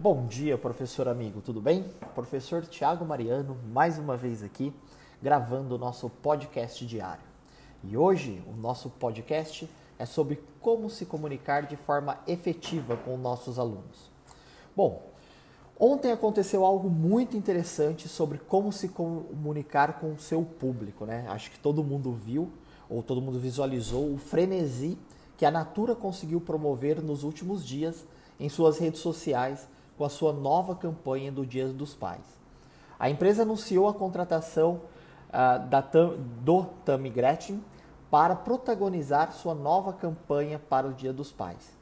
Bom dia, professor amigo, tudo bem? Professor Tiago Mariano, mais uma vez aqui, gravando o nosso podcast diário. E hoje o nosso podcast é sobre como se comunicar de forma efetiva com nossos alunos. Bom, ontem aconteceu algo muito interessante sobre como se comunicar com o seu público, né? Acho que todo mundo viu ou todo mundo visualizou o frenesi que a Natura conseguiu promover nos últimos dias em suas redes sociais com a sua nova campanha do Dia dos Pais. A empresa anunciou a contratação uh, da, do Tammy Gretchen para protagonizar sua nova campanha para o Dia dos Pais.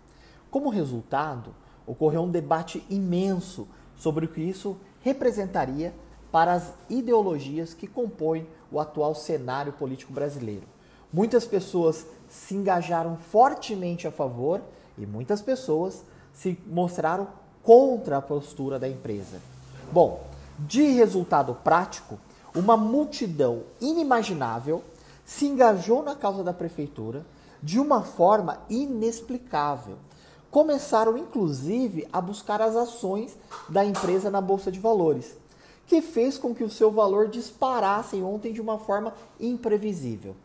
Como resultado, ocorreu um debate imenso sobre o que isso representaria para as ideologias que compõem o atual cenário político brasileiro. Muitas pessoas se engajaram fortemente a favor e muitas pessoas se mostraram contra a postura da empresa. Bom, de resultado prático, uma multidão inimaginável se engajou na causa da prefeitura de uma forma inexplicável. Começaram inclusive a buscar as ações da empresa na bolsa de valores, que fez com que o seu valor disparasse ontem de uma forma imprevisível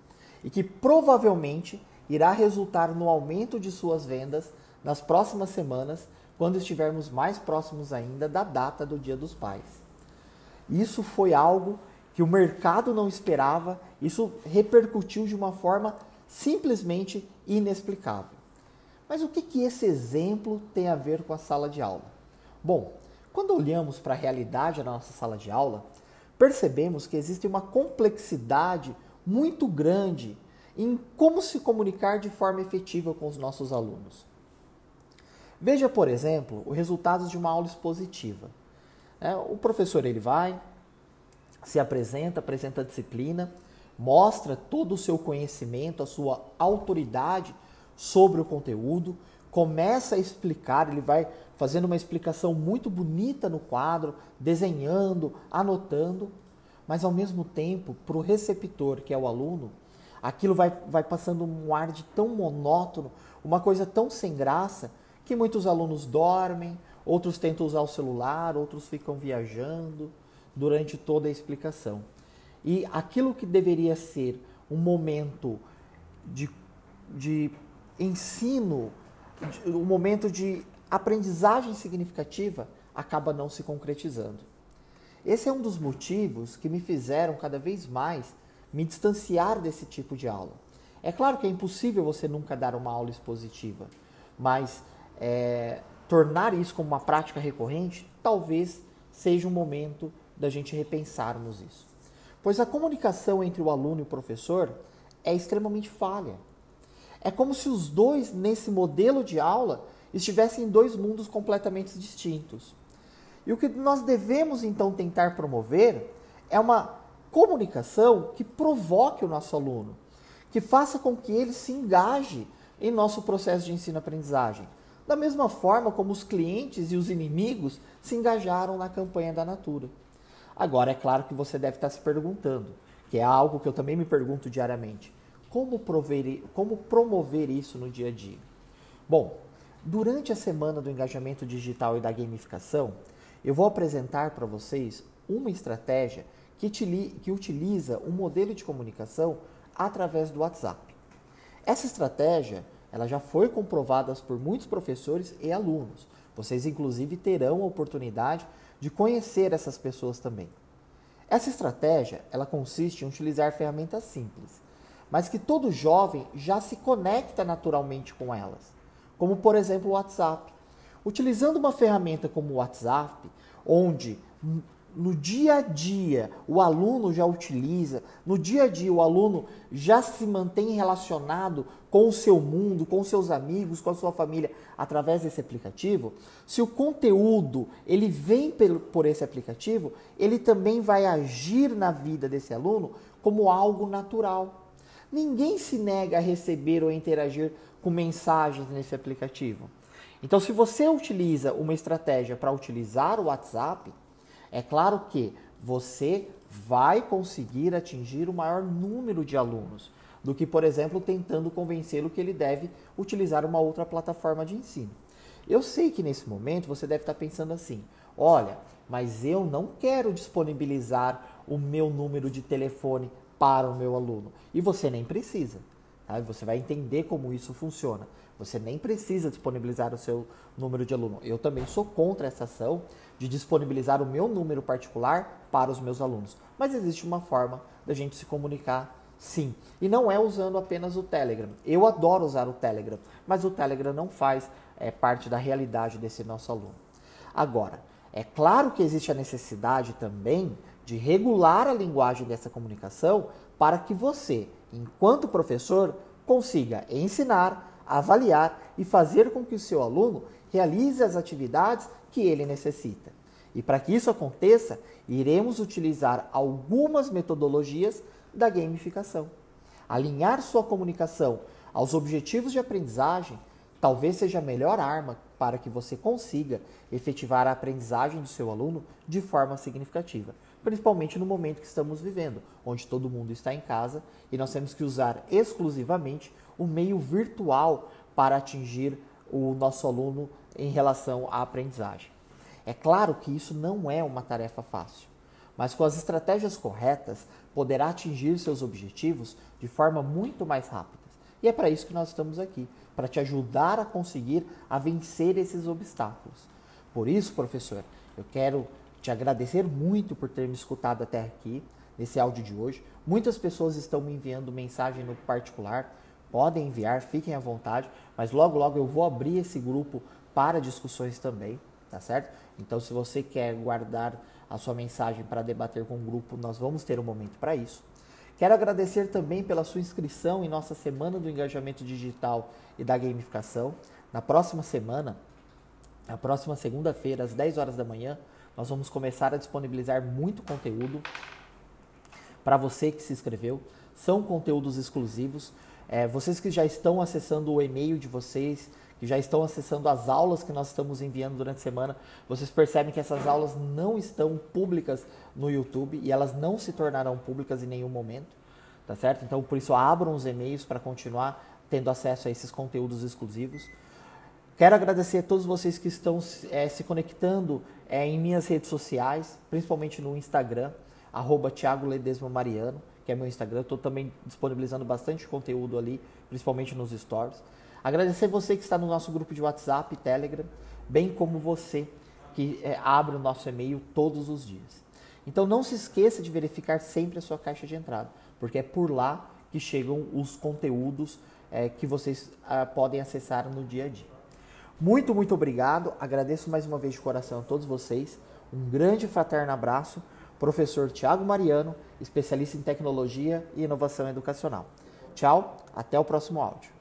e que provavelmente irá resultar no aumento de suas vendas nas próximas semanas quando estivermos mais próximos ainda da data do Dia dos Pais. Isso foi algo que o mercado não esperava, isso repercutiu de uma forma simplesmente inexplicável. Mas o que, que esse exemplo tem a ver com a sala de aula? Bom, quando olhamos para a realidade da nossa sala de aula, percebemos que existe uma complexidade muito grande em como se comunicar de forma efetiva com os nossos alunos. Veja, por exemplo, os resultados de uma aula expositiva. É, o professor ele vai, se apresenta, apresenta a disciplina, mostra todo o seu conhecimento, a sua autoridade sobre o conteúdo, começa a explicar, ele vai fazendo uma explicação muito bonita no quadro, desenhando, anotando, mas ao mesmo tempo, para o receptor, que é o aluno, aquilo vai, vai passando um ar de tão monótono, uma coisa tão sem graça, que muitos alunos dormem, outros tentam usar o celular, outros ficam viajando durante toda a explicação. E aquilo que deveria ser um momento de, de ensino, um momento de aprendizagem significativa, acaba não se concretizando. Esse é um dos motivos que me fizeram cada vez mais me distanciar desse tipo de aula. É claro que é impossível você nunca dar uma aula expositiva, mas é, tornar isso como uma prática recorrente, talvez seja um momento da gente repensarmos isso. Pois a comunicação entre o aluno e o professor é extremamente falha. É como se os dois, nesse modelo de aula, estivessem em dois mundos completamente distintos. E o que nós devemos então tentar promover é uma comunicação que provoque o nosso aluno, que faça com que ele se engaje em nosso processo de ensino-aprendizagem da mesma forma como os clientes e os inimigos se engajaram na campanha da Natura. Agora, é claro que você deve estar se perguntando, que é algo que eu também me pergunto diariamente: como, prover, como promover isso no dia a dia? Bom, durante a semana do engajamento digital e da gamificação, eu vou apresentar para vocês uma estratégia que, que utiliza um modelo de comunicação através do WhatsApp. Essa estratégia ela já foi comprovada por muitos professores e alunos. Vocês, inclusive, terão a oportunidade de conhecer essas pessoas também. Essa estratégia ela consiste em utilizar ferramentas simples, mas que todo jovem já se conecta naturalmente com elas, como por exemplo o WhatsApp. Utilizando uma ferramenta como o WhatsApp, onde no dia a dia o aluno já utiliza, no dia a dia o aluno já se mantém relacionado com o seu mundo, com seus amigos, com a sua família através desse aplicativo, se o conteúdo ele vem por esse aplicativo, ele também vai agir na vida desse aluno como algo natural. Ninguém se nega a receber ou interagir com mensagens nesse aplicativo. Então, se você utiliza uma estratégia para utilizar o WhatsApp, é claro que você vai conseguir atingir o maior número de alunos do que, por exemplo, tentando convencê-lo que ele deve utilizar uma outra plataforma de ensino. Eu sei que nesse momento você deve estar pensando assim: olha, mas eu não quero disponibilizar o meu número de telefone para o meu aluno. E você nem precisa. Tá? Você vai entender como isso funciona. Você nem precisa disponibilizar o seu número de aluno. Eu também sou contra essa ação de disponibilizar o meu número particular para os meus alunos. Mas existe uma forma da gente se comunicar sim. E não é usando apenas o Telegram. Eu adoro usar o Telegram, mas o Telegram não faz é, parte da realidade desse nosso aluno. Agora, é claro que existe a necessidade também de regular a linguagem dessa comunicação para que você, enquanto professor, consiga ensinar, avaliar e fazer com que o seu aluno realize as atividades que ele necessita. E para que isso aconteça, iremos utilizar algumas metodologias da gamificação. Alinhar sua comunicação aos objetivos de aprendizagem talvez seja a melhor arma para que você consiga efetivar a aprendizagem do seu aluno de forma significativa, principalmente no momento que estamos vivendo, onde todo mundo está em casa e nós temos que usar exclusivamente o meio virtual para atingir o nosso aluno em relação à aprendizagem. É claro que isso não é uma tarefa fácil, mas com as estratégias corretas poderá atingir seus objetivos de forma muito mais rápida. E é para isso que nós estamos aqui, para te ajudar a conseguir a vencer esses obstáculos. Por isso, professor, eu quero te agradecer muito por ter me escutado até aqui nesse áudio de hoje. Muitas pessoas estão me enviando mensagem no particular podem enviar, fiquem à vontade, mas logo logo eu vou abrir esse grupo para discussões também, tá certo? Então se você quer guardar a sua mensagem para debater com o grupo, nós vamos ter um momento para isso. Quero agradecer também pela sua inscrição em nossa semana do engajamento digital e da gamificação. Na próxima semana, na próxima segunda-feira, às 10 horas da manhã, nós vamos começar a disponibilizar muito conteúdo para você que se inscreveu. São conteúdos exclusivos. É, vocês que já estão acessando o e-mail de vocês, que já estão acessando as aulas que nós estamos enviando durante a semana, vocês percebem que essas aulas não estão públicas no YouTube e elas não se tornarão públicas em nenhum momento, tá certo? Então, por isso, abram os e-mails para continuar tendo acesso a esses conteúdos exclusivos. Quero agradecer a todos vocês que estão é, se conectando é, em minhas redes sociais, principalmente no Instagram, arroba Thiago Ledesma Mariano que é meu Instagram. Estou também disponibilizando bastante conteúdo ali, principalmente nos stories. Agradecer você que está no nosso grupo de WhatsApp e Telegram, bem como você que é, abre o nosso e-mail todos os dias. Então não se esqueça de verificar sempre a sua caixa de entrada, porque é por lá que chegam os conteúdos é, que vocês ah, podem acessar no dia a dia. Muito, muito obrigado. Agradeço mais uma vez de coração a todos vocês. Um grande fraterno abraço professor Tiago Mariano, especialista em tecnologia e inovação educacional. Tchau, até o próximo áudio.